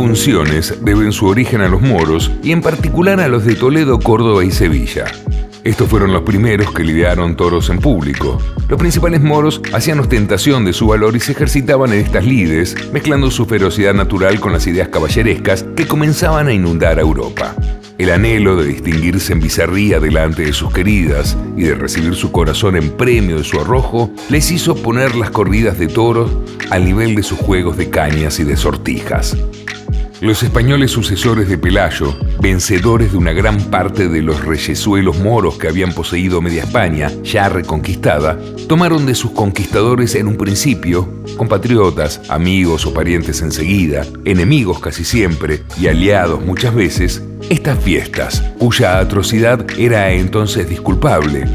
funciones deben su origen a los moros y en particular a los de Toledo, Córdoba y Sevilla. Estos fueron los primeros que lidiaron toros en público. Los principales moros hacían ostentación de su valor y se ejercitaban en estas lides, mezclando su ferocidad natural con las ideas caballerescas que comenzaban a inundar a Europa. El anhelo de distinguirse en bizarría delante de sus queridas y de recibir su corazón en premio de su arrojo les hizo poner las corridas de toros al nivel de sus juegos de cañas y de sortijas. Los españoles sucesores de Pelayo, vencedores de una gran parte de los reyesuelos moros que habían poseído media España, ya reconquistada, tomaron de sus conquistadores en un principio, compatriotas, amigos o parientes enseguida, enemigos casi siempre y aliados muchas veces, estas fiestas, cuya atrocidad era entonces disculpable,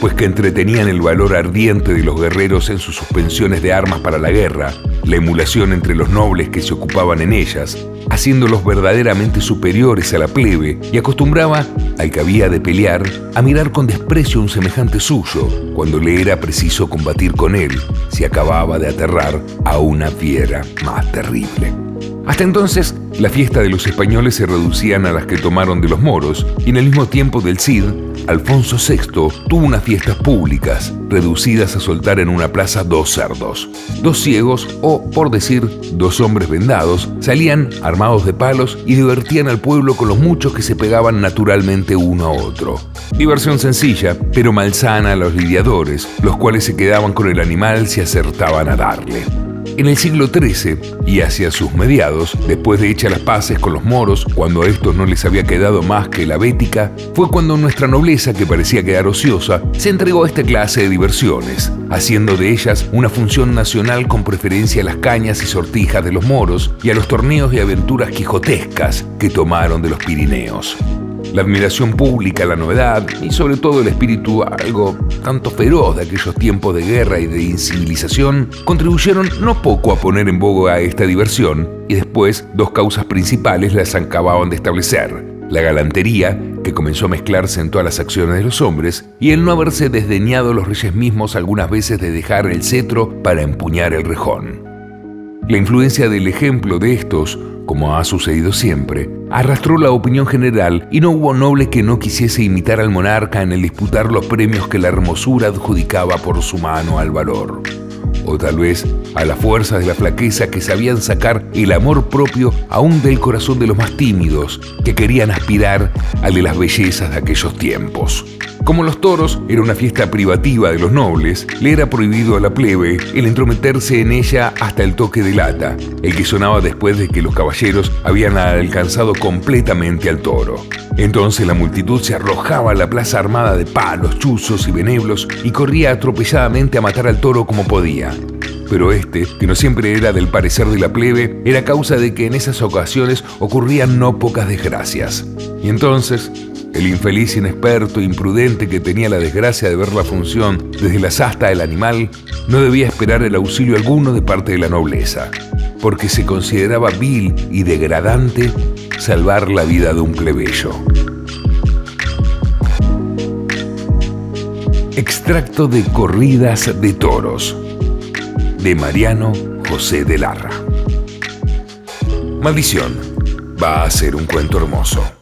pues que entretenían el valor ardiente de los guerreros en sus suspensiones de armas para la guerra, la emulación entre los nobles que se ocupaban en ellas, haciéndolos verdaderamente superiores a la plebe, y acostumbraba al que había de pelear a mirar con desprecio a un semejante suyo, cuando le era preciso combatir con él, si acababa de aterrar a una fiera más terrible. Hasta entonces, la fiesta de los españoles se reducían a las que tomaron de los moros, y en el mismo tiempo del Cid, Alfonso VI tuvo unas fiestas públicas, reducidas a soltar en una plaza dos cerdos. Dos ciegos, o por decir, dos hombres vendados, salían armados de palos y divertían al pueblo con los muchos que se pegaban naturalmente uno a otro. Diversión sencilla, pero malsana a los lidiadores, los cuales se quedaban con el animal si acertaban a darle. En el siglo XIII y hacia sus mediados, después de hechas las paces con los moros, cuando a estos no les había quedado más que la bética, fue cuando nuestra nobleza, que parecía quedar ociosa, se entregó a esta clase de diversiones, haciendo de ellas una función nacional con preferencia a las cañas y sortijas de los moros y a los torneos y aventuras quijotescas que tomaron de los Pirineos. La admiración pública, la novedad y sobre todo el espíritu algo tanto feroz de aquellos tiempos de guerra y de incivilización contribuyeron no poco a poner en boga esta diversión y después dos causas principales las acababan de establecer. La galantería, que comenzó a mezclarse en todas las acciones de los hombres, y el no haberse desdeñado los reyes mismos algunas veces de dejar el cetro para empuñar el rejón. La influencia del ejemplo de estos como ha sucedido siempre, arrastró la opinión general y no hubo noble que no quisiese imitar al monarca en el disputar los premios que la hermosura adjudicaba por su mano al valor. O tal vez a la fuerza de la flaqueza que sabían sacar el amor propio aún del corazón de los más tímidos, que querían aspirar al de las bellezas de aquellos tiempos. Como los toros era una fiesta privativa de los nobles, le era prohibido a la plebe el entrometerse en ella hasta el toque de lata, el que sonaba después de que los caballeros habían alcanzado completamente al toro. Entonces la multitud se arrojaba a la plaza armada de palos, chuzos y beneblos y corría atropelladamente a matar al toro como podía. Pero este, que no siempre era del parecer de la plebe, era causa de que en esas ocasiones ocurrían no pocas desgracias. Y entonces el infeliz inexperto e imprudente que tenía la desgracia de ver la función desde la sasta del animal no debía esperar el auxilio alguno de parte de la nobleza, porque se consideraba vil y degradante salvar la vida de un plebeyo. Extracto de Corridas de Toros de Mariano José de Larra. Maldición. Va a ser un cuento hermoso.